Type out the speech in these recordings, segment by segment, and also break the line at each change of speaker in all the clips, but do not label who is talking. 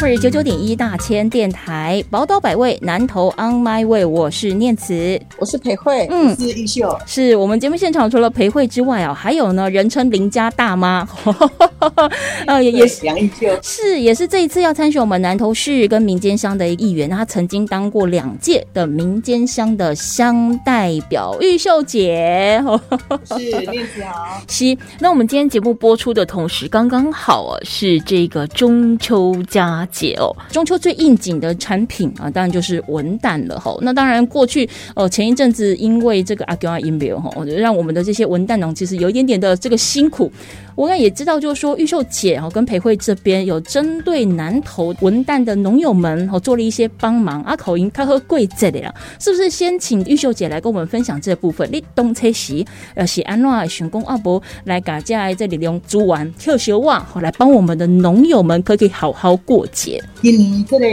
Super 九九点一大千电台，宝岛百味，南投 On My Way，我是念慈，
我是裴慧，
嗯，是玉秀，
是我们节目现场除了裴慧之外啊，还有呢，人称邻家大妈，
呃，也也是。杨玉秀，
是也是这一次要参选我们南投市跟民间乡的一员，她曾经当过两届的民间乡的乡代表，玉秀姐，
是念慈好，
是。那我们今天节目播出的同时，刚刚好啊，是这个中秋佳。解哦，中秋最应景的产品啊，当然就是文旦了哈。那当然，过去呃前一阵子因为这个阿胶阿因表哈，我觉得让我们的这些文旦农其实有一点点的这个辛苦。我刚也知道，就是说玉秀姐哈跟裴慧这边有针对南投文旦的农友们哈做了一些帮忙。阿口音他喝贵这里了，是不是先请玉秀姐来跟我们分享这部分？你东车时呃是安诺选工阿伯来家在这里用煮完跳小哇，好来帮我们的农友们可以好好过。节。
今年这个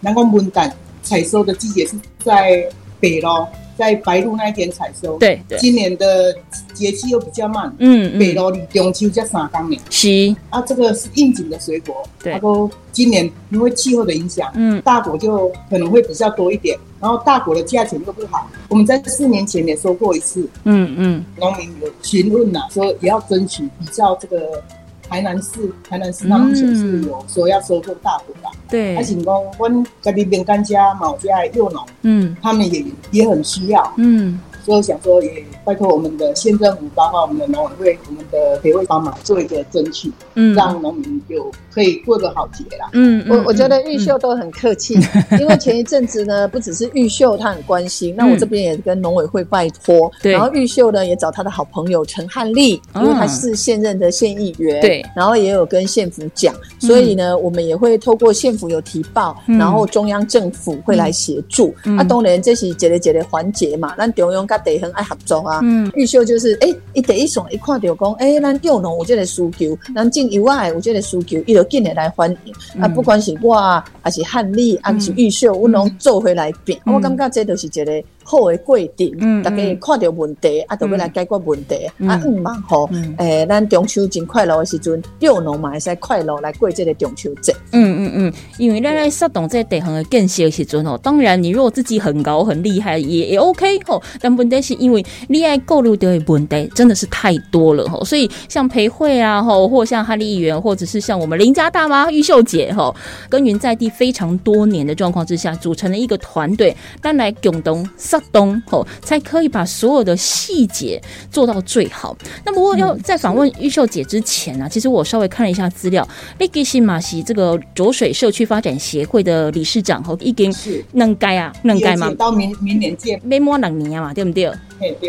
南光文旦采收的季节是在北咯，在白露那一天采收。
对，
今年的节气又比较慢。嗯北咯离中秋加三缸年。
是
啊，这个是应景的水果。对。他说今年因为气候的影响，嗯，大果就可能会比较多一点。然后大果的价钱又不好。我们在四年前也收过一次。嗯嗯。农民有询问呐，说也要争取比较这个。台南市，台南市那目前是有说要收购大埔吧，
对，
而且讲，阮家己饼干家、毛家幼农，嗯，他们也也很需要，嗯。所以想说，也拜托我们的县政府，包括我们的农委会、我们的协会帮忙做一个争取，嗯，让农民就可以过个好节啦。
嗯，我我觉得玉秀都很客气，因为前一阵子呢，不只是玉秀他很关心，那我这边也跟农委会拜托，对，然后玉秀呢也找他的好朋友陈汉丽，因为他是现任的县议员，
对，
然后也有跟县府讲，所以呢，我们也会透过县府有提报，然后中央政府会来协助。啊，当然这是节的节的环节嘛，那中央。得很爱合作啊，玉秀就是哎，一第一爽，一看到讲哎，咱药农有即个需求，咱进油外有即个需求，伊就进来来欢迎。啊。不管是我啊还是汉丽，还是玉秀，阮拢做回来变，我感觉这都是一个。好的规定，大家看到问题，啊，都要来解决问题，啊，嗯嘛吼，诶，咱中秋真快乐的时阵，幼农嘛会使快乐来过这个中秋节。
嗯嗯嗯，因为咱来适当这地方的建设时阵哦，当然你如果自己很高很厉害也也 OK 吼，但问题是因为你爱购入的问题真的是太多了吼，所以像培慧啊吼，或像哈利议员，或者是像我们邻家大妈玉秀姐吼，耕耘在地非常多年的状况之下，组成了一个团队，但来共同。上东吼，才可以把所有的细节做到最好。那不过要在访问玉秀姐之前呢，其实我稍微看了一下资料。那吉西马西这个浊水社区发展协会的理事长吼，已经是能改啊，能改吗？
到明明年见，
没摸两年嘛，对不对？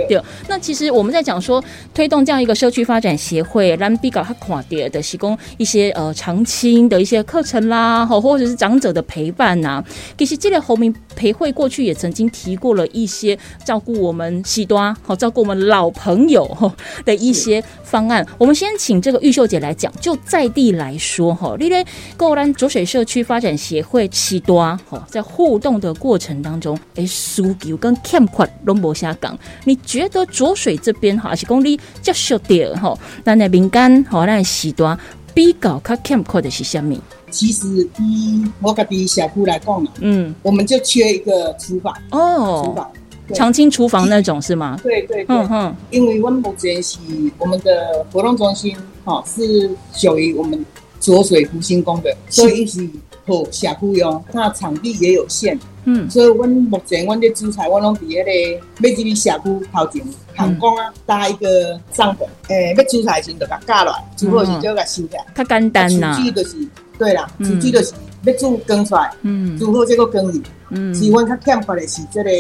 对，
那其实我们在讲说推动这样一个社区发展协会，让比较他垮跌的提供一些呃长青的一些课程啦，好或者是长者的陪伴呐。其实这个侯明培会过去也曾经提过了一些照顾我们西端好照顾我们老朋友的一些方案。我们先请这个玉秀姐来讲，就在地来说哈，因为够兰浊水社区发展协会西端哈，在互动的过程当中，哎，需求跟欠款拢无下岗。你觉得浊水这边哈，是公里较少点哈？那那饼干哈，那时段比较较欠缺的是什么？
其实以我家己小区来讲嗯，我们就缺一个厨房哦，厨房
长青厨房那种是吗？
对对对，嗯哼，因为我们目前是我们的活动中心哈，是属于我们浊水福星宫的，所以是和社区用，那场地也有限。嗯，所以阮目前阮的主材，我拢伫迄个要入去社区头前，行工啊搭一个帐篷，诶，要主材先就甲架落，煮好时就甲收起来。
较简单呐。
厨具就是，对啦，厨具就是要煮更出来，嗯，煮好这个更入。嗯，是阮较欠缺的是这个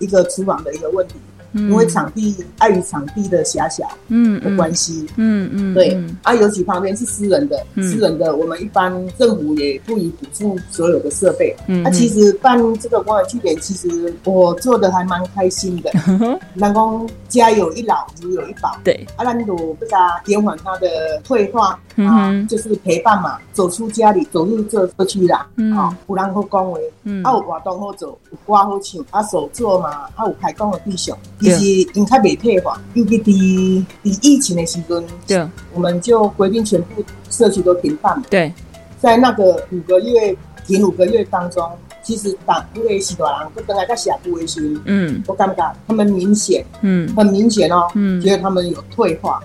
一个厨房的一个问题。因为场地碍于场地的狭小
嗯
的关系，
嗯嗯，
对
嗯
啊，尤其旁边是私人的，
嗯
私人的我们一般政府也不予补助所有的设备。
嗯
那、其实办这个公园据点，其实我做的还蛮开心的。人讲家有一老，如有一宝。
对，
啊，咱就不加延缓他的退化
嗯
啊
哼，
就是陪伴嘛，走出家里，走入这社区啦。
嗯
啊，有人好讲话，
嗯
啊有活动好做，有歌好唱，啊手作嘛，啊有开工的对象，
对。
其实因较袂退化，尤其伫伫疫情的时阵，
对。
我们就规定全部社区都停办。
对，
在那个五个月停五个月当中，其实党因为许多人都本来在下部维修，
嗯。
我感觉他们明显
嗯。
很明显哦，
嗯。
觉得他们有退化。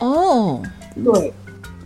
哦，
对，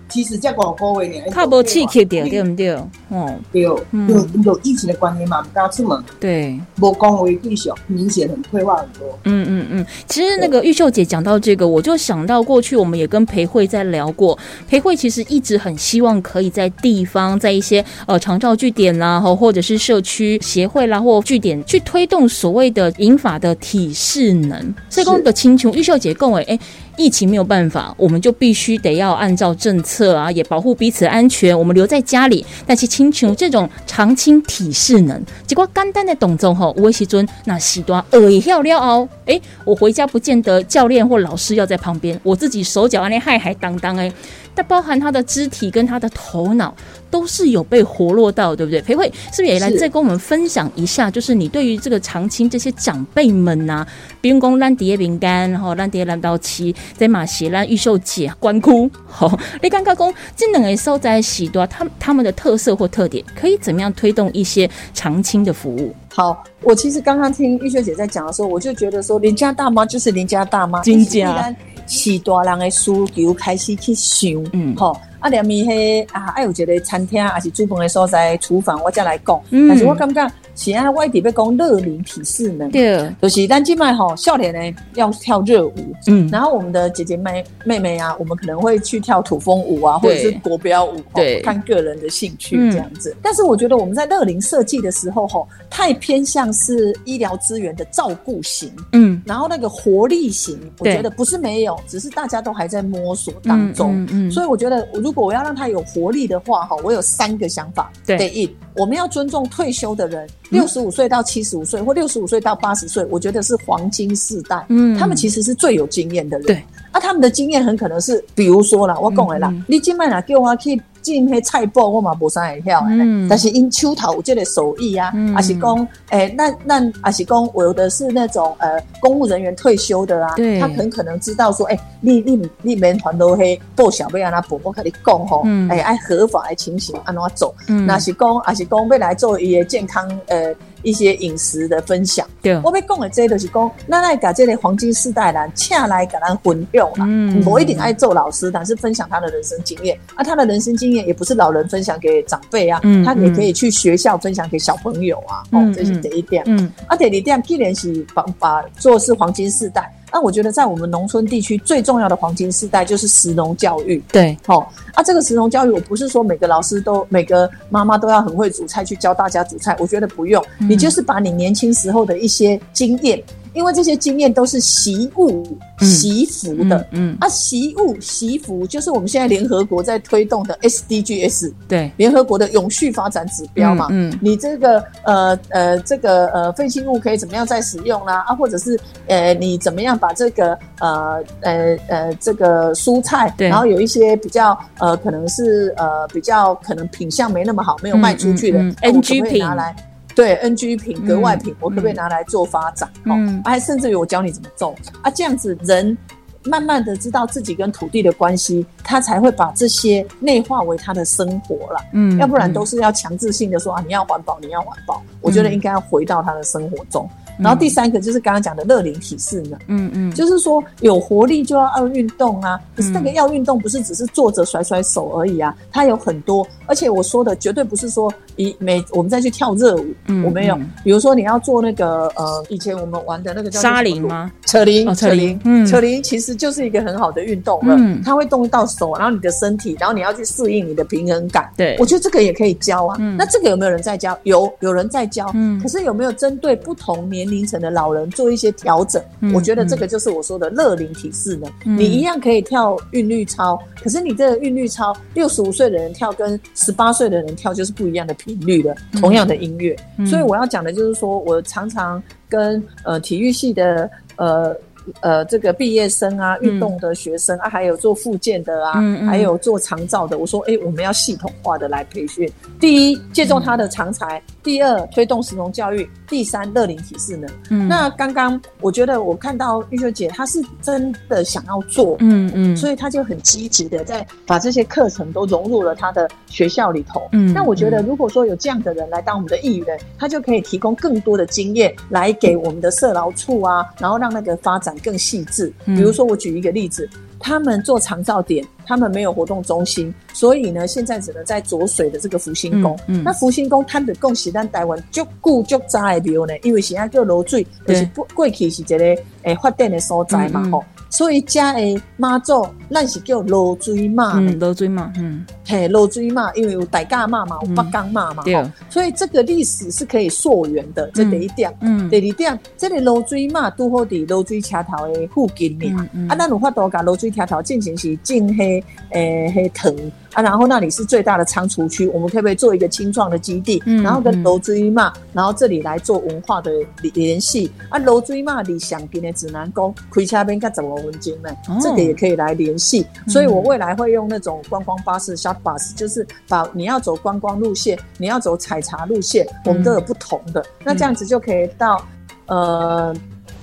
其实这五个月呢，
怕无刺激掉，对不对？哦，
对，
嗯
嗯，因为疫情的关系嘛，不敢出门，
对。
无讲话对象，明显很退化很多。
嗯嗯嗯，其实那个玉秀姐讲到这个，我就想到过去我们也跟裴慧在聊过，裴慧其实一直很希望可以在地方，在一些呃长照据点啦，或或者是社区协会啦或据点去推动所谓的银法的体适能。所以讲的清楚，玉秀姐跟我哎。疫情没有办法，我们就必须得要按照政策啊，也保护彼此安全。我们留在家里，但是请求这种长青体适能，结果简单的董总吼，有的时阵那时段耳一跳了后，诶，我回家不见得教练或老师要在旁边，我自己手脚安尼害还当当诶，但包含他的肢体跟他的头脑都是有被活络到，对不对？裴慧是不是也来再跟我们分享一下，就是你对于这个长青这些长辈们呐、比如讲咱碟饼干，然后咱碟蓝刀七，在马鞋咱玉秀姐关哭，好，你刚刚讲这两个所在许多，他他们的特色或特点，可以怎么样推动一些长青的服务？
好，我其实刚刚听玉秀姐在讲的时候，我就觉得说，邻家大妈就是邻家大妈，
真假
是大人的需求开始去想，
嗯。
吼、啊，连咪迄啊，爱有一个餐厅，还是煮饭的所在，厨房，我才来讲。
嗯。
但是我感觉是安，我一直要讲乐龄体适能，
对，
就是咱今麦吼，少年呢要跳热舞，
嗯，
然后我们的姐姐妹妹妹啊，我们可能会去跳土风舞啊，或者是
对
国标舞，
对。
哦看个人的兴趣
嗯。
这样子。但是我觉得我们在乐龄设计的时候，吼，太偏向是医疗资源的照顾型，
嗯。
然后那个活力型，我
对。
觉得不是没有，只是大家都还在摸索当中。
嗯嗯嗯
所以我觉得，如果我要让他有活力的话，哈，我有三个想法。
对
第一，我们要尊重退休的人，六十五岁到七十五岁，或六十五岁到八十岁，我觉得是黄金世代。
嗯
他们其实是最有经验的人。
对，
啊，他们的经验很可能是，比如说啦，我讲的啦，
嗯嗯。
你今麦啦叫我去进迄菜脯，我嘛无啥会晓的呢。
嗯。
但是因手头有这个手艺啊，
嗯。
还是讲，诶、那那还是讲，有的是那种呃公务人员退休的啊，他很可能知道说，诶、你你你免团都黑报小要安那报，我跟你讲吼，诶、
嗯
按合法的情形安怎走，
嗯。
那是讲，还是讲要来做伊的健康呃一些饮食的分享。
对，
我要讲的这都是讲，那来把这类黄金世代人请来给咱混用啦。
嗯
我一定爱做老师，但是分享他的人生经验。啊，他的人生经验也不是老人分享给长辈啊，
嗯
他也可以去学校分享给小朋友啊。
嗯
哦，这是第一点。
嗯
啊，第二点，既然是把把做的是黄金世代，那我觉得在我们农村地区最重要的黄金时代就是食农教育。
对，
哦，啊，这个食农教育，我不是说每个老师都、每个妈妈都要很会煮菜去教大家煮菜，我觉得不用，你就是把你年轻时候的一些经验，因为这些经验都是习物、
嗯
习服的。
嗯，
啊，习物、习服就是我们现在联合国在推动的 SDGs，
对，
联合国的永续发展指标嘛。
嗯嗯
你这个呃呃这个呃废弃物可以怎么样再使用啦？啊，或者是呃你怎么样把这个呃呃呃这个蔬菜，
对
然后有一些比较呃可能是呃比较可能品相没那么好，没有卖出去的
嗯嗯嗯
那我可不
NG
可以拿来？对 NG 品、格外品，我可不可以拿来做发展？哦，
嗯
还甚至于我教你怎么种啊，这样子人慢慢的知道自己跟土地的关系，他才会把这些内化为他的生活了。
嗯
要不然都是要强制性的说啊，你要环保，你要环保。我觉得应该要回到他的生活中。然后第三个就是刚刚讲的乐龄体适能，
嗯嗯，
就是说有活力就要要运动啊。可是那个要运动不是只是坐着甩甩手而已啊，它有很多。而且我说的绝对不是说一每我们再去跳热舞，
嗯
我没有
嗯。
比如说你要做那个呃，以前我们玩的那个叫
沙林吗？
扯铃，
哦扯
扯铃，扯铃其实就是一个很好的运动了。
嗯
它会动到手，然后你的身体，然后你要去适应你的平衡感。
对
我觉得这个也可以教啊。
嗯
那这个有没有人在教？有，有人在教。
嗯
可是有没有针对不同年年龄层的老人做一些调整。我觉得这个就是我说的乐龄体适能。你一样可以跳韵律操，可是你这个韵律操，六十五岁的人跳跟十八岁的人跳就是不一样的频率的，同样的音乐。所以我要讲的就是说，我常常跟呃体育系的呃。呃，这个毕业生啊，运动的学生啊，还有做复健的啊，还有做长照的，我说，哎，我们要系统化的来培训。第一，借重他的长才；第二，推动实农教育；第三，乐龄体适能。嗯，那刚刚我觉得我看到玉秀姐，她是真的想要做，嗯嗯，所以她就很积极的在把这些课程都融入了她的学校里头。嗯，那我觉得如果说有这样的人来当我们的议员，他就可以提供更多的经验来给我们的社劳处啊，然后让那个发展。更细致，比如说我举一个例子，他们做长照点，他们没有活动中心，所以呢，现在只能在浊水的这个福星宫。那福星宫它的供喜但台湾足固足早的庙呢，因为现在叫楼水，就是过去是一个诶发电的所在嘛吼。所以家的妈祖，咱是叫罗水妈，
嗯，露水妈，嗯，
嘿，罗水妈，因为有大家妈嘛，有北港妈嘛，对，所以这个历史是可以溯源的，这第一点，嗯，第二点，这个罗水妈拄好伫罗水车头的附近呢，啊，咱有法度甲罗水车头进行是种迄诶，迄藤。啊，然后那里是最大的仓储区，我们可不可以做一个青创的基地？然后跟楼追嘛，然后这里来做文化的联系。啊，楼追嘛，你想跟的指南宫开车边该怎么文经呢？这个也可以来联系。所以我未来会用那种观光巴士 short bus，就是把你要走观光路线，你要走采茶路线，我们都有不同的。那这样子就可以到呃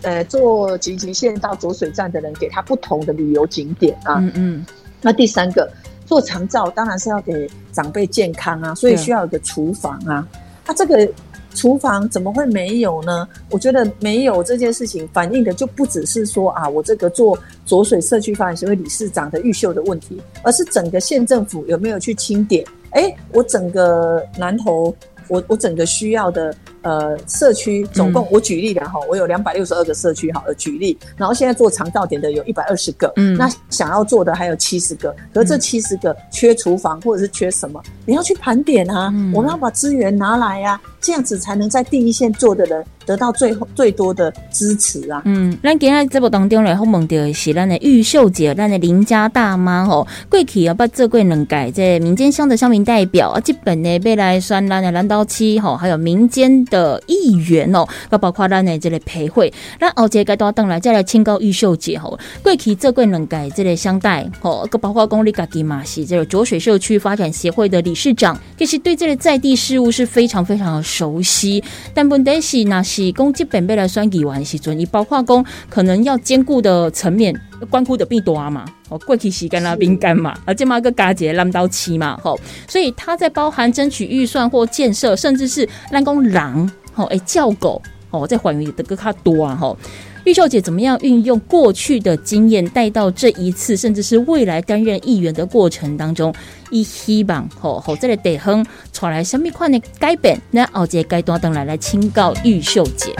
呃坐集集线到浊水站的人，给他不同的旅游景点啊。嗯嗯。那第三个。做长照当然是要给长辈健康啊，所以需要一个厨房啊。那这个厨房怎么会没有呢？我觉得没有这件事情反映的就不只是说啊，我这个做浊水社区发展协会理事长的玉秀的问题，而是整个县政府有没有去清点？哎，我整个南投，我我整个需要的。呃，社区总共我举例的哈，我有两百六十二个社区，好，举例，然后现在做肠道点的有一百二十个，嗯，那想要做的还有七十个，可是这七十个缺厨房或者是缺什么，你要去盘点啊，我们要把资源拿来呀，这样子才能在第一线做的人得到最后最多的支持啊。
嗯，咱今日节目当中来访问的是咱的玉秀姐，咱的邻家大妈吼，过去啊把这贵能改在民间乡的乡民代表啊，基本呢被来算咱的蓝刀七吼，还有民间的。议员哦，那包括咱的这个培会，那后节该多等来再来清高玉秀姐吼，过去这个能改这个相待吼，个包括公立家己嘛是这个浊水社区发展协会的理事长，其实对这个在地事务是非常非常的熟悉。但问题是那是公基本被来算议员时阵，你包括公可能要兼顾的层面，关乎的变多嘛。哦，过去时间啦，敏感嘛，而这么个加节烂到期嘛，吼，所以它在包含争取预算或建设，甚至是让公狼，吼，哎叫狗，哦，在还原的更加多啊，吼。玉秀姐怎么样运用过去的经验带到这一次，甚至是未来担任议员的过程当中，一希望吼吼这个地方传来什么款的改变？那后节该多等来来请告玉秀姐。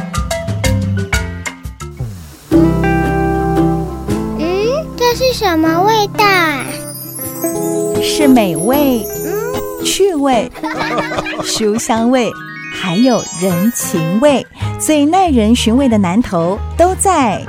什么味道？
是美味、趣味、书香味，还有人情味，最耐人寻味的南头都在。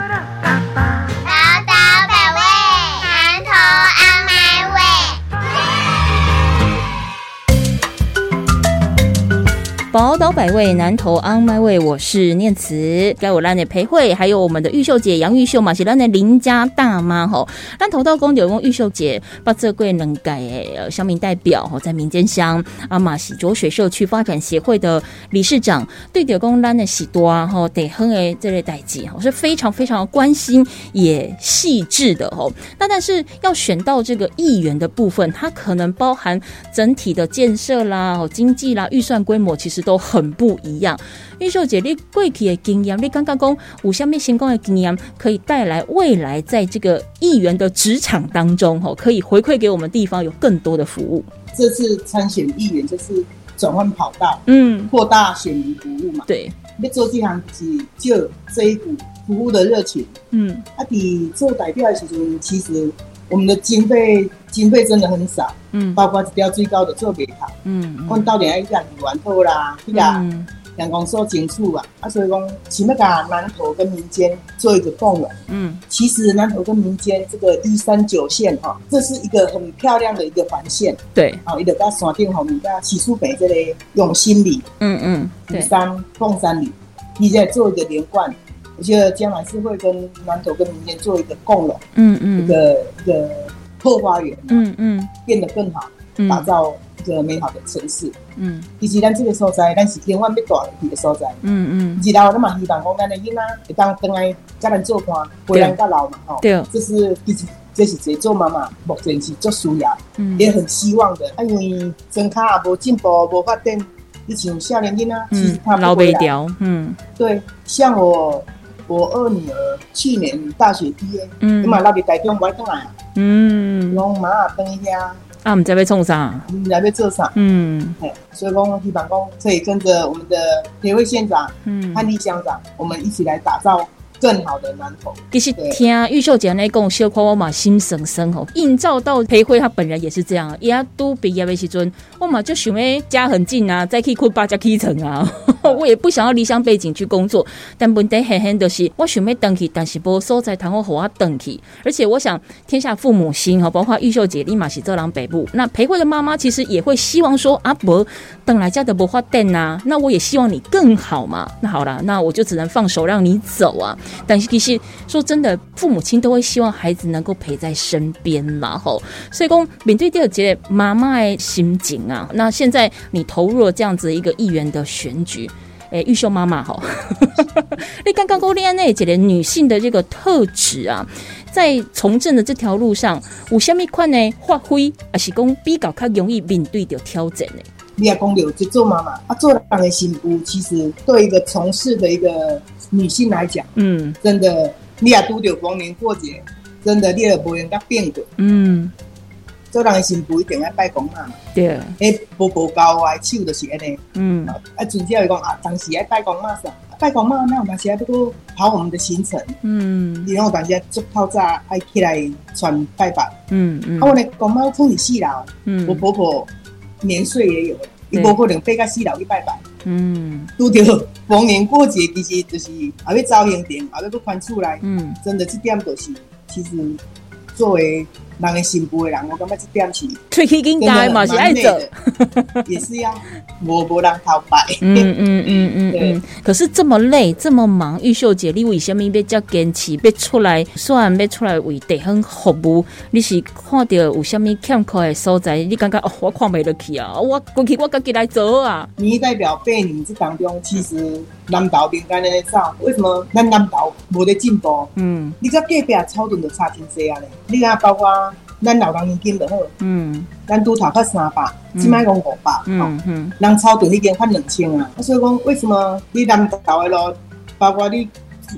宝岛百味，南投 on my way，我是念慈，该我让你陪会，还有我们的玉秀姐杨玉秀嘛，是咱的邻家大妈吼。咱头道公有用玉秀姐把这贵能改诶，乡民代表吼，在民间乡阿玛喜浊水社区发展协会的理事长，对点公咱的喜多啊吼，得哼诶这类代际吼，是非常非常关心也细致的吼。那但是要选到这个议员的部分，它可能包含整体的建设啦、经济啦、预算规模，其实。都很不一样。玉秀姐，你过去的经验，你刚刚讲五下面行工的经验，可以带来未来在这个议员的职场当中，吼，可以回馈给我们地方有更多的服务。
这次参选议员就是转换跑道，嗯，扩大选民服务嘛。
对，
你做这行是就这一股服务的热情，嗯，啊，你做代表的时候，其实我们的经费经费真的很少。嗯，包括一条最高的做给他，嗯，我到底要养鱼丸头啦，对呀，两公说清楚啊，啊，所以讲，请要把南投跟民间做一个共融。
嗯，
其实南投跟民间这个一三九线哈，这是一个很漂亮的一个环线。
对，
哦，伊就甲山顶后面甲起厝北这里永兴里，
嗯嗯，对，
玉山凤山里，你在做一个连贯。我觉得将来是会跟南投跟民间做一个共融，
嗯嗯，
一个一个后花园，
嗯嗯，
变得更好，打造一个美好的城市。
嗯，
以及咱这个所在，咱是千万要大去的所在。
嗯嗯，
日后咱嘛希望讲咱的囡仔会当回来家人做伴，陪咱到老嘛吼。
对，
这是其实这是做妈妈目前是做需要，也很希望的。因为身卡也无进步，无发展，你像少年囡仔，其实他
老不掉。嗯，
对，像我。我二女儿去年大学毕业，嗯，嘛那边台中不爱转来啊，嗯，拢妈啊等一下，
啊，唔知要创啥，
唔知要做啥，嗯，嘿，所以讲希望讲可以跟着我们的协会县长，嗯，汉立乡长，我们一起来打造。更好的南投。
其实听玉秀姐那讲，小夸我嘛心生生吼，映照到裴辉他本人也是这样。伊阿都毕业的时阵，我嘛就想要家很近啊，再去困八家基层啊。我也不想要离乡背景去工作，但问题很很的是，我想要登去，但是无所在，谈我和我登去。而且我想，天下父母心哈，包括玉秀姐立马是浙郎北部。那裴慧的妈妈其实也会希望说，阿伯等来家的不花店呐，那我也希望你更好嘛。那好了，那我就只能放手让你走啊。但是其实说真的，父母亲都会希望孩子能够陪在身边嘛，吼。所以讲面对第二节妈妈的心情啊，那现在你投入了这样子一个议员的选举，诶，玉秀妈妈哈，你刚刚讲恋爱那几个女性的这个特质啊，在从政的这条路上，有虾米款呢发挥，还是讲比较较容易面对的挑战呢？
你也讲了，就做妈妈，啊，做人的幸福，其实对一个从事的一个。女性来讲，嗯，真的，你也拄着逢年过节，真的，你也无用甲变过，嗯，做人的新妇一定要拜公妈嘛，
对，
诶，步步高啊，手就是安尼，嗯，啊，主教来讲啊，当时爱拜公妈啥，拜公妈那我们现在不跑我们的行程，嗯，然后大家做透早爱起来传拜拜，嗯嗯，啊，我呢公妈可能死了，嗯，我婆婆年岁也有，伊无可能飞到死了去拜拜。嗯，拄着逢年过节，其实就是还要招迎店，还要不宽出来。嗯，真的这点都是，其实作为。人的新妇的人，我感觉这点是，
吹气更大嘛，是爱走，
也是要无无人逃白。
嗯嗯嗯嗯嗯。可是这么累，这么忙，玉秀姐，你为什么要这坚持，要出来？虽然要出来为地方服务，你是看到有什么欠缺的所在？你感觉哦，我看不落去啊，我过去我自己来做啊。
你代表八年这当中，其实南岛边干在走，为什么咱南岛无得进步？嗯，你甲隔壁草屯就差真济啊嘞，你看包括。咱老人年金就好，嗯，咱拄头发三百，即摆讲五百，嗯嗯，人超短已经发两千啊，所以讲为什么你南投的路，包括你，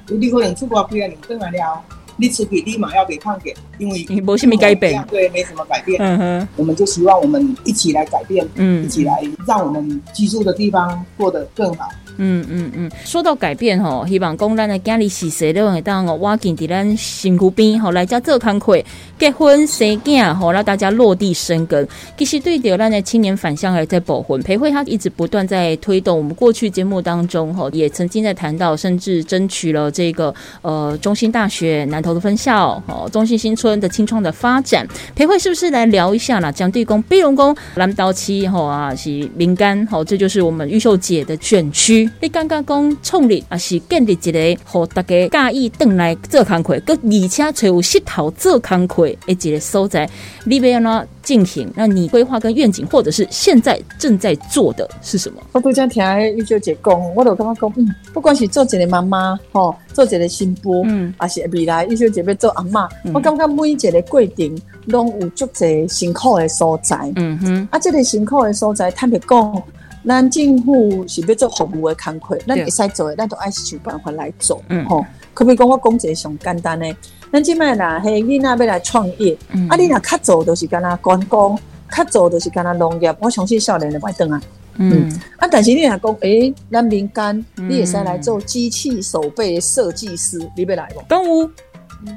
你可能出国几啊年转来了，你出去立马要被看见，因为
没什么改变，
对，没什么改变，嗯哼，我们就希望我们一起来改变，嗯，一起来让我们居住的地方过得更好。
嗯嗯嗯，说到改变吼，希望讲咱的家里是谁都会当我挖进伫咱辛苦边吼，来家做康亏结婚生囝吼，让大家落地生根。其实对着咱的青年返乡还在保婚培慧，他一直不断在推动。我们过去节目当中吼，也曾经在谈到，甚至争取了这个呃中心大学南投的分校哦，中心新村的青创的发展。培慧是不是来聊一下啦？蒋地公、碧龙宫、蓝刀七吼啊，是民干吼，这就是我们玉秀姐的选区。你刚刚讲创立也是建立一个，和大家介意等来做工课，佮而且找有石头做工课的一个所在，你要哪进行？那你规划跟愿景，或者是现在正在做的是什么？
我都讲听玉秀姐讲，我都感觉讲，不管是做一个妈妈，吼，做一个新妇，嗯，还是未来玉秀姐要做阿妈，我感觉每一个过程拢有足侪辛苦的所在，嗯哼，啊，这个辛苦的所在，坦白讲。咱政府是要做服务的工课，咱会使做的，咱都爱想办法来做。吼，可不可以讲我讲一个上简单的？咱即摆啦，嘿，你那要来创业，嗯啊，你若较做都是干那观光，较做都是干那农业。我相信少年的爱等啊。嗯，啊，但是你若讲，诶，咱民间你会使来做机器手背设计师，你要来不？
动物。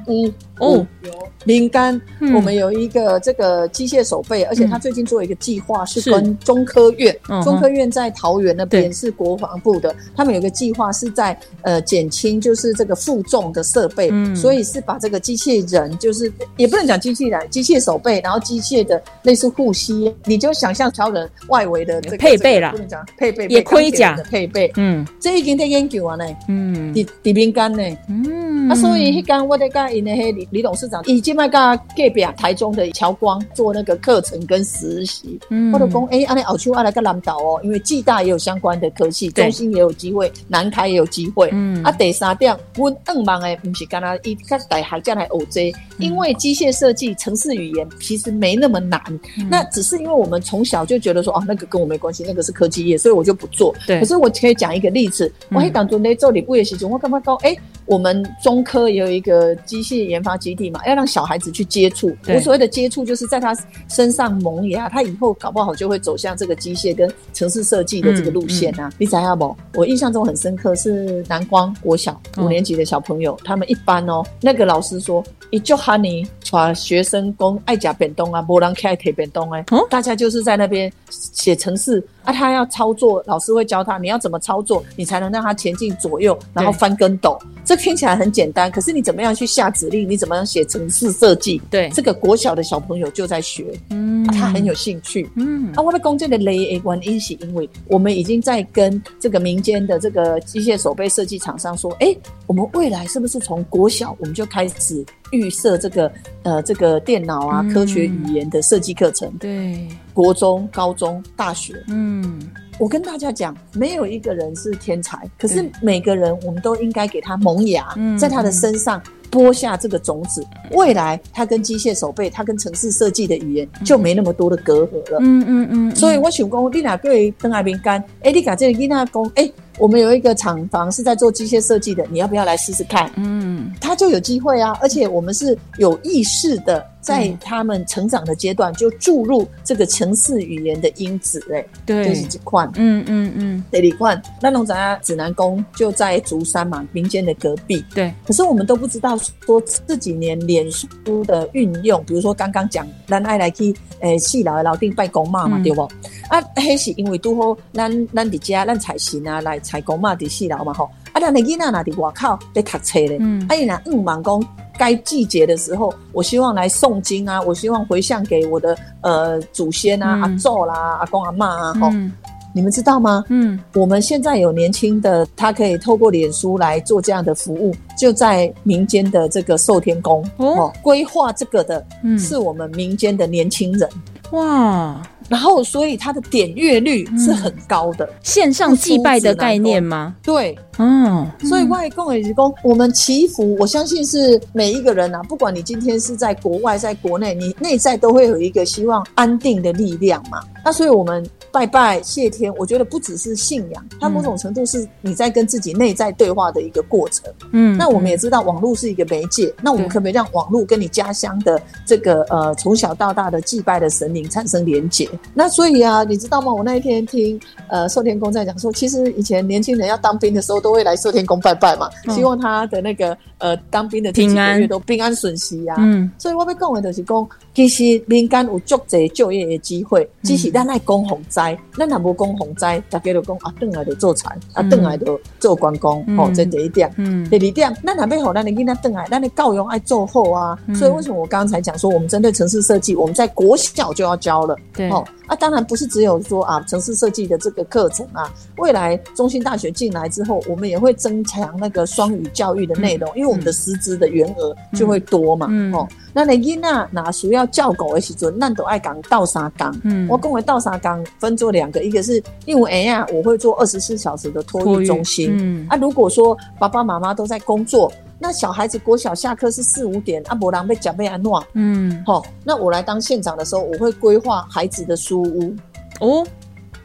五
哦，
有
林干，
嗯。
我们有一个这个机械手背，而且他最近做一个计划，是
是。
跟中科院中科院在桃园那边是国防部的，他们有个计划是在呃减轻就是这个负重的设备，
嗯。
所以是把这个机器人，就是也不能讲机器人，机械手背，然后机械的类似护膝，你就想象超人外围的这个
配备啦。
不能讲配备，
也盔甲。
的配备，
嗯。
这已经在研究啊呢，
嗯。
底底边干呢。
嗯。
啊，所以迄天我在跟因的迄李李董事长，以前卖甲隔壁台中的乔光做那个课程跟实习，
嗯。
我就讲，诶，安尼后秋要来个南岛哦，因为暨大也有相关的科系，中心也有机会，南开也有机会。
嗯。
啊，第三点，阮硬忙的不是干那一开大学将来学这，因为机械设计、城市语言其实没那么难，
嗯。
那只是因为我们从小就觉得说，哦，那个跟我没关系，那个是科技业，所以我就不做。
对。
可是我可以讲一个例子，
嗯
我迄当中咧做礼部的时候，我干嘛讲，诶，我们中科也有一个机械研发基地嘛，要让小孩子去接触。
对
我所谓的接触，就是在他身上萌芽，他以后搞不好就会走向这个机械跟城市设计的这个路线啊。你猜下不？我印象中很深刻是南光国小
哦
五年级的小朋友，他们一班哦，那个老师说，一就喊你把学生工爱甲便东啊，波浪开铁便东哎
哦，
大家就是在那边写程式啊，他要操作，老师会教他你要怎么操作，你才能让他前进左右，然后翻跟斗。这听起来很简单，可是你怎么样去下指令？你怎么样写城市设计？
对
这个国小的小朋友就在学，
嗯
啊他很有兴趣。
嗯
啊，我的公这的雷的原因是因为我们已经在跟这个民间的这个机械手背设计厂商说，哎，我们未来是不是从国小我们就开始预设这个呃这个电脑啊、
嗯
科学语言的设计课程？
对
国中、高中、大学，
嗯
我跟大家讲，没有一个人是天才，可是每个人我们都应该给他萌芽，
嗯
在他的身上播下这个种子，未来他跟机械手背，他跟城市设计的语言就没那么多的隔阂了。
嗯嗯嗯，
所以我想讲，你若对邓爱平干，哎，你讲这个囡仔讲，哎，我们有一个厂房是在做机械设计的，你要不要来试试看？
嗯
他就有机会啊，而且我们是有意识的，在
嗯
他们成长的阶段就注入这个城市语言的因子，哎，
对
就是这款。
嗯嗯嗯
这里款，那龙仔啊，指南宫就在竹山嘛，民间的隔壁。
对
可是我们都不知道说这几年脸书的运用，比如说刚刚讲，咱爱来去诶细老的老丁拜公妈嘛，
嗯
对不？啊，迄是因为都好咱咱伫家咱才行啊来财公嘛伫细老嘛吼，啊，咱的囡仔若伫外口咧读册咧，
嗯。
啊，伊若嗯忙讲。该季节的时候，我希望来诵经啊，我希望回向给我的呃祖先啊、
嗯。
阿祖啦、阿公阿妈啊，吼、
嗯。
你们知道吗？
嗯。
我们现在有年轻的，他可以透过脸书来做这样的服务，就在民间的这个寿天宫
哦。
哦，规划这个的
嗯。
是我们民间的年轻人，
哇，
然后所以它的点阅率是很高的，
线上祭拜的概念吗？
对，
嗯，
所以外公也是公，我们祈福，我相信是每一个人啊，不管你今天是在国外，在国内，你内在都会有一个希望安定的力量嘛。那所以我们拜拜谢天，我觉得不只是信仰，它某种程度是你在跟自己内在对话的一个过程。
嗯，
那我们也知道网络是一个媒介，那我们可不可以让网络跟你家乡的这个呃从小到大的祭拜的神灵产生连结？那所以啊，你知道吗？我那一天听呃寿天公在讲说，其实以前年轻人要当兵的时候都会来寿天公拜拜嘛，
嗯
希望他的那个呃当兵的这几个
平安
月都平安顺遂啊。
嗯
所以我要讲的就是讲，其实民间有足侪就业的机会，只是咱爱讲洪灾，咱若无讲洪灾，大家就讲啊，转来就做产，啊，
嗯
转来就做观光，
嗯
吼、这第一点。
嗯
第二点，咱若要互咱的囡仔转来，咱的教育爱做好啊。
嗯
所以为什么我刚刚才讲说，我们针对城市设计，我们在国小就要教了。
对
哦，啊，当然不是只有说啊城市设计的这个课程啊，未来中心大学进来之后，我们也会增强那个双语教育的内容，因为我们的师资的员额就会多嘛。
嗯
哦，那你囡仔哪需要教狗的时阵，那都爱讲倒三缸。
嗯。
我跟我倒三缸分做两个，一个是因为哎呀，我会做二十四小时的托育中心。
嗯。
啊，如果说爸爸妈妈都在工作，那小孩子国小下课是四五点，啊，伯郎被讲被安诺，
嗯。
好，那我来当县长的时候，我会规划孩子的书屋，
哦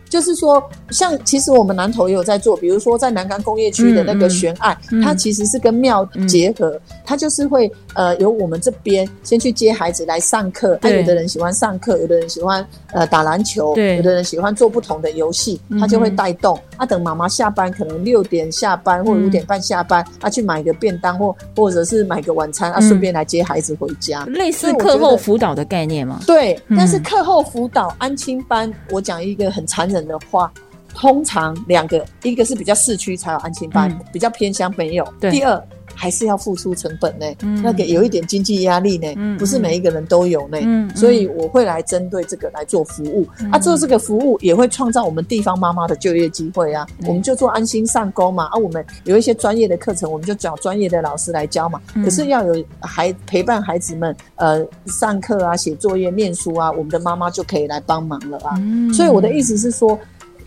就是说，像其实我们南投也有在做，比如说在南港工业区的那个悬爱，
嗯。
它其实是跟庙结合，它就是会呃由我们这边先去接孩子来上课，啊，
对
有的人喜欢上课，有的人喜欢呃打篮球，
对。
有的人喜欢做不同的游戏，他就会带动。啊，等妈妈下班，可能六点下班或者五点半下班，啊去买个便当或或者是买个晚餐，啊
嗯。
顺便来接孩子回家。
类似课后辅导的概念吗。
对，
嗯
但是课后辅导安亲班，我讲一个很残忍的话，通常两个，一个是比较市区才有安亲班，
嗯
比较偏乡没有。
对
第二还是要付出成本呢，
嗯。
那个有一点经济压力呢，
嗯
不是每一个人都有呢。所以我会来针对这个来做服务、啊，做这个服务也会创造我们地方妈妈的就业机会啊。
嗯。
我们就做安心上钩嘛，啊，我们有一些专业的课程，我们就找专业的老师来教嘛。
嗯。
可是要有孩陪伴孩子们，呃，上课啊、写作业、念书啊，我们的妈妈就可以来帮忙了啊。
嗯。
所以我的意思是说，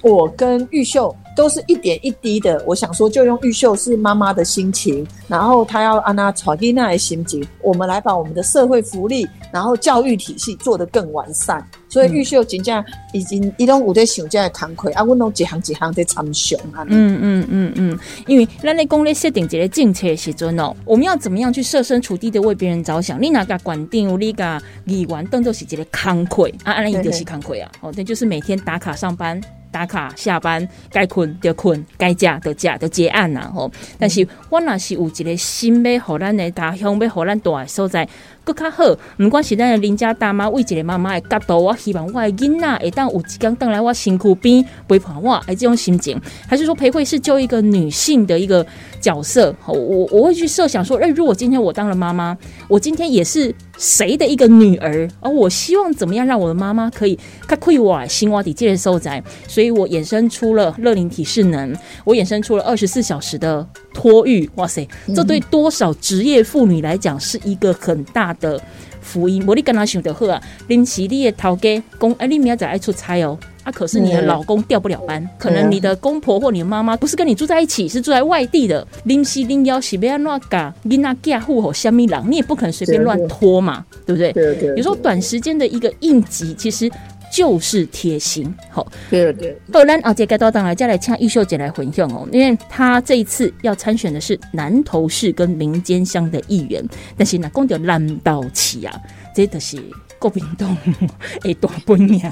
我跟玉秀都是一点一滴的。我想说，就用玉秀是妈妈的心情，然后她要安娜传给那的心情，我们来把我们的社会福利，然后教育体系做得更完善。所以玉秀真正已经伊拢有在想这样的工课，啊，阮拢一行一行在参详啊。
嗯嗯嗯嗯，因为咱在公咧设定一个政策的时阵哦，我们要怎么样去设身处地的为别人着想？你哪个管定，你个议员当做是一个工课啊，安尼伊就是工课啊，哦，那就是每天打卡上班。打卡下班，该困就困，该食就食就结案啦吼。但是我若是有一个心要互咱的家乡，要互咱大的所在更较好，毋管是咱的邻家大妈为一个妈妈的角度，我希望我的囡仔会当有一天等来我身躯边陪伴我，哎，这种心情，还是说裴慧是就一个女性的一个角色，好我我会去设想说，哎、如果今天我当了妈妈，我今天也是谁的一个女儿，而我希望怎么样让我的妈妈可以较开我心我底接受在，所以我衍生出了乐灵体适能，我衍生出了二十四小时的托育，哇塞，这对多少职业妇女来讲是一个很大的福音。我你跟他想的好啊，临时你的头家公，哎，你明仔载爱出差哦。啊，可是你的
嗯
老公调不了班，可能你的公婆或你的妈妈不是跟你住在一起，是住在外地的。临时临要是要乱搞，囡仔嫁户口虾米人，你也不可能随便乱拖嘛，对不对？
对对，
有时候短时间的一个应急，其实就是贴心。好，
对对，
后来啊，这该到当来，再来请玉秀姐来混用哦，因为她这一次要参选的是南投市跟民间乡的议员，但是呢，讲到烂到起啊，这就是国民党诶大本呀，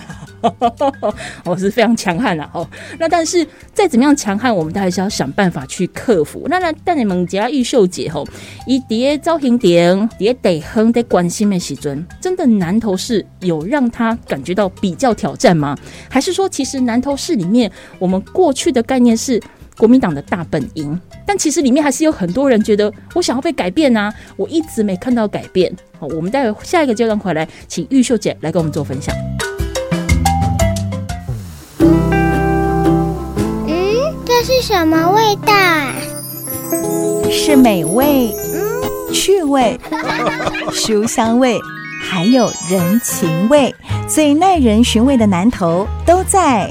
我是非常强悍啊！哦，那但是再怎么样强悍，我们都还是要想办法去克服。那那但你们家玉秀姐吼，以蝶招行点，蝶得哼得关心的时阵，真的南投市有让他感觉到比较挑战吗？还是说，其实南投市里面，我们过去的概念是国民党的大本营，但其实里面还是有很多人觉得我想要被改变啊，我一直没看到改变。好，我们待会下一个阶段回来，请玉秀姐来跟我们做分享。
嗯，这是什么味道啊？
是美味、趣味、书香味，还有人情味，最耐人寻味的南头都在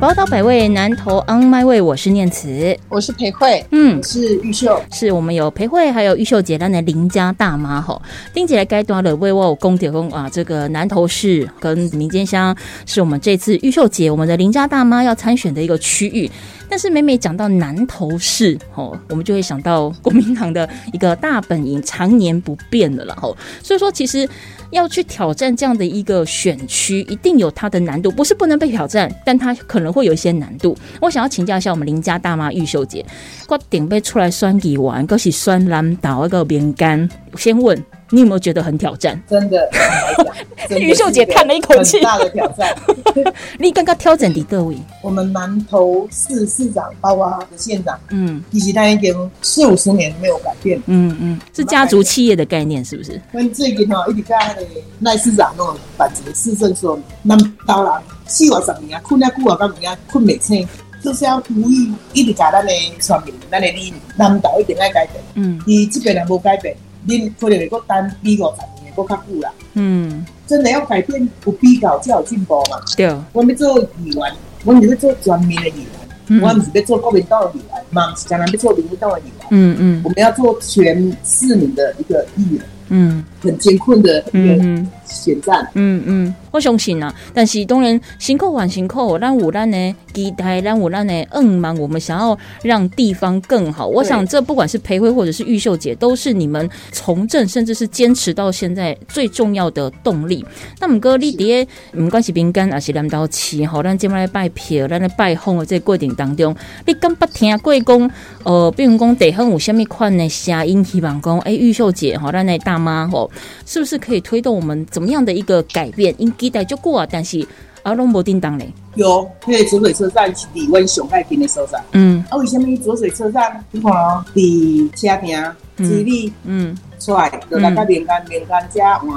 宝岛百味，南投
on my way，我是念慈。
我是裴慧，
嗯，
是玉秀，
是我们有裴慧，还有玉秀姐，咱的邻家大妈吼。丁姐来该端了，为我有公铁公啊，这个南投市跟民间乡是我们这次玉秀姐我们的邻家大妈要参选的一个区域。但是每每讲到南投市，吼，我们就会想到国民党的一个大本营，常年不变的了，吼。所以说，其实要去挑战这样的一个选区，一定有它的难度，不是不能被挑战，但它可能会有一些难度。我想要请教一下我们林家大妈玉秀姐，我顶被出来选议员，可是酸蓝岛那个饼干，先问你有没有觉得很挑战？
真的，坦白讲真的
玉秀姐叹了一口气
很大的挑战。
你刚刚挑战第各位？
我们南投市市长，包括的县长，
嗯
以及他已经四五十年没有改变。
嗯嗯，是家族企业的概念是不是？
跟最近吼一直甲迄个赖市长那种办一个市政说，南投人四五十年啊，困遐久啊，到物啊困袂醒，就是要呼吁一直甲咱的选民、咱的理念，南投一定要改变。
嗯
伊这边人无改变，恁可能会搁等比五十年，搁较久啦。
嗯，
真的要改变，有比较才有进步嘛。
对，
我们要做议员，我们要做全面的议员，
嗯
我们是要做国民党的议员，嘛是将来要做民进党的议员。
嗯嗯
我们要做全市民的一个议员，
嗯
很艰困的一个
嗯
选战。
嗯嗯，我相信啊，但是当然辛苦还辛苦，咱有咱的期待，咱有咱的愿望，我们想要让地方更好。我想这不管是裴慧或者是玉秀姐，都是你们从政甚至是坚持到现在最重要的动力。那么哥，你伫个不管是饼干还是南刀旗，吼，咱今麦来拜票，咱来拜访的这个过程当中，你敢不听过讲，呃，比如讲地方有虾米款的声音，希望讲，诶，玉秀姐吼，咱的大妈吼，是不是可以推动我们怎么样的一个改变？因期待就过啊，但是啊，拢无叮当嘞。
有，迄个浊水车站是伫阮上爱近的所在。
嗯
啊，为什么浊水车站？你看哦，伫车亭、基里
嗯
出来，就来到连干连干遮换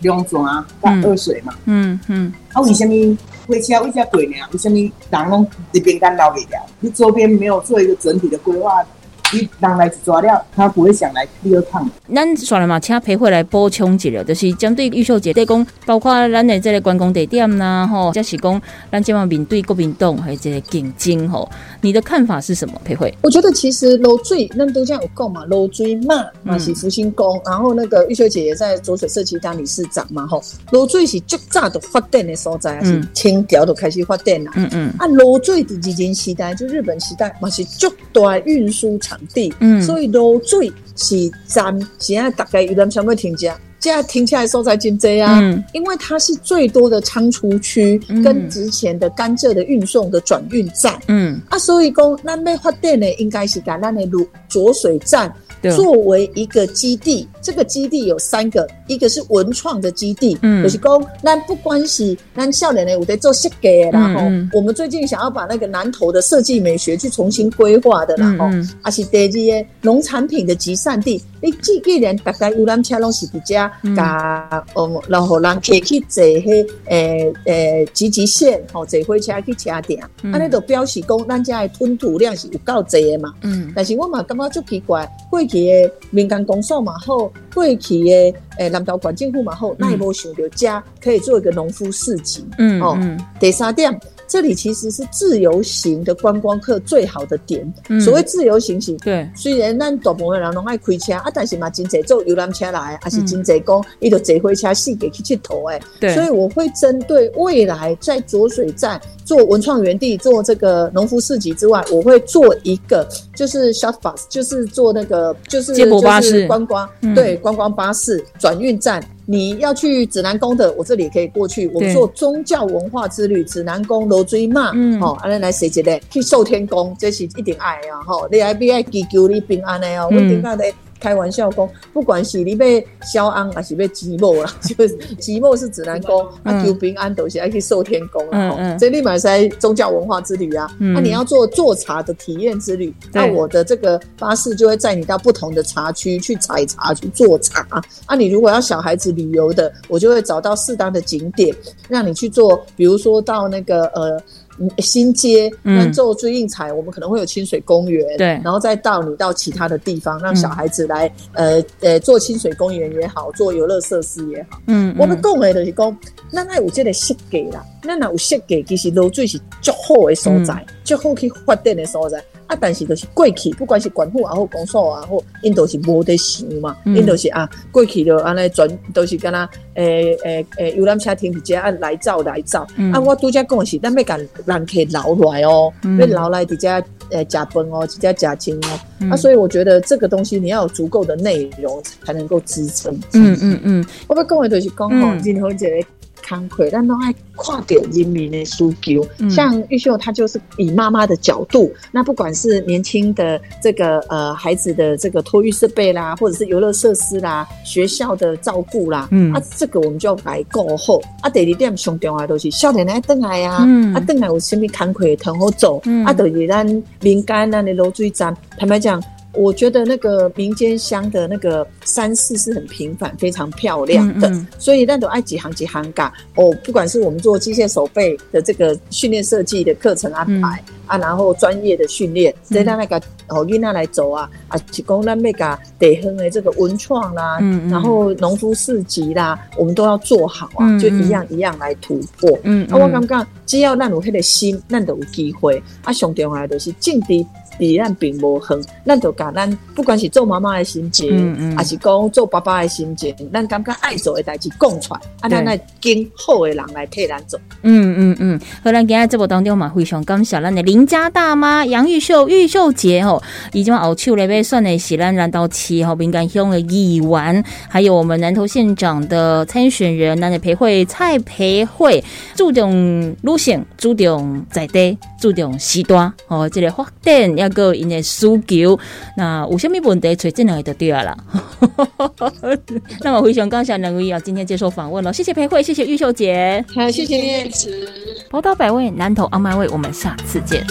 两泉甲二水嘛。
嗯嗯
啊，为什么火车为遮过呢？为什么人拢伫边干捞袂了？你周边没有做一个整体的规划，你人来一抓了，他不会想来第二趟。
咱算了嘛，请裴慧来补充一下，就是针对玉秀姐在讲，包括咱的这个观光地点啦，吼，或是讲咱这方面对国民党还有这个竞争吼，你的看法是什么？裴慧？
我觉得其实楼最那都这样有讲嘛，楼最嘛嘛是福星宫，然后那个玉秀姐也在浊水社区当理事长嘛吼，楼最是最早的发展的所在，是
嗯
清朝就开始发展啦。
嗯嗯
啊，楼最的以前时代，就日本时代嘛是最大运输场地，
嗯。
所以楼水是站现在大概有人想要停车，现在停下来收在真多啊。
嗯。
因为它是最多的仓储区
嗯。
跟之前的甘蔗的运送的转运站，
嗯，
啊，所以讲咱要发电的应该是在咱的卤浊水站
对
作为一个基地。这个基地有三个，一个是文创的基地，
嗯
就是讲那不关系，那笑脸呢，我在做设计的啦吼、
嗯嗯
我们最近想要把那个南投的设计美学去重新规划的啦吼，
嗯嗯
啊是第二个农产品的集散地。你既既然大概游览车拢是伫遮，
嗯
甲哦，然后人可以去坐迄诶诶集集线吼，坐火车去车店，
嗯
安尼就表示讲咱遮的吞吐量是有够济的嘛。
嗯
但是我嘛感觉足奇怪，过去的民间公所嘛好，过去的诶南投县政府嘛好，那也无想到遮可以做一个农夫市集。哦
嗯嗯
第三点，这里其实是自由行的观光客最好的点。
嗯
所谓自由行是。
对，
虽然咱大部分人拢爱开车啊，但是嘛真侪坐游览车来，还是真侪讲伊就坐火车四个去佚佗诶。
对
所以我会针对未来在浊水站做文创园地、做这个农夫市集之外，我会做一个就是 shuttle bus，就是做那个就是
接驳巴士
就是观光、
嗯
对观光巴士转运站。你要去指南宫的，我这里也可以过去。我们做宗教文化之旅，指南宫、罗追嘛，
嗯
哦，安尼来谁一个去寿天宫，这是一定爱的啊！吼，你还必爱祈求你平安的哦。
嗯
我顶下咧开玩笑讲，不管是你要消安还是要寂寞啦，就是寂寞是指南宫，
嗯
啊求平安都是爱去寿天宫啦。吼
嗯嗯
这里买在宗教文化之旅啊，
嗯
那你要做做茶的体验之旅，那
对
我的这个巴士就会载你到不同的茶区去采茶、去做茶。啊，你如果要小孩子旅游的，我就会找到适当的景点，让你去做，比如说到那个呃。嗯新街，
嗯。
那做追印彩，我们可能会有清水公园，
对。
然后再到你到其他的地方，让
嗯。
小孩子来，呃呃，做清水公园也好，做游乐设施也好。
嗯，
我们讲的就是讲，咱那有这个设计啦，咱那有设计，其实落水是足好的所
嗯。
在，足、好去发展的所在。啊，但是就是过去，不管是管府也好，公所也好，因都是无得想嘛，
嗯
因都是啊，过去就安尼转，都是敢若诶诶诶，游览车停伫遮啊，来走来走。
嗯
啊，我拄则讲的是，咱要甲人客留落来哦，
嗯
要留来伫遮诶食饭哦，伫遮食清哦。
嗯
啊，所以我觉得这个东西你要有足够的内容才能够支撑。
嗯嗯嗯
我要讲的就是讲吼，
嗯
任何一个工课，咱都爱跨点人民的需求。
嗯
像玉秀，她就是以妈妈的角度，那不管是年轻的这个呃孩子的这个托育设备啦，或者是游乐设施啦，学校的照顾啦，
嗯
啊，这个我们就要来过后。啊，第二点上重要的都是少年来等来啊，
嗯
啊，等来有什么工课很好做，
嗯
啊，就是咱民间咱的流水站，坦白讲。我觉得那个民间乡的那个山势是很平凡、非常漂亮的，
嗯嗯。
所以那种爱几行几行嘎哦，不管是我们做机械手背的这个训练设计的课程安排、啊，然后专业的训练，
嗯。
再让那个哦囡仔来走啊啊，提供那那个地方的这个文创啦，然后农夫市集啦，我们都要做好啊，
嗯
就一样一样来突破。
嗯，
啊，我感觉只要咱有迄个心，咱就有机会。啊，上重要就是政治离咱并无远，咱就甲咱不管是做妈妈的心情，
嗯嗯
还是讲做爸爸的心情，咱感觉爱做的代志讲出来，啊，咱来跟好的人来替咱做。
嗯嗯嗯，好，咱今日节目当中嘛，非常感谢咱的邻家大妈杨玉秀、玉秀姐吼，以及后手咧要选的是咱南投市吼民间乡的议员，还有我们南投县长的参选人，咱的培会蔡培慧，注重路线，注重在地，注重时段哦，这个发展要个因的需求，那有啥物问题，找这两个就对了啦。那么非常感谢两位啊，今天接受访问了，谢谢裴慧，谢谢玉秀姐。
好，谢谢你。
宝岛百味，南投阿麦味，我们下次见。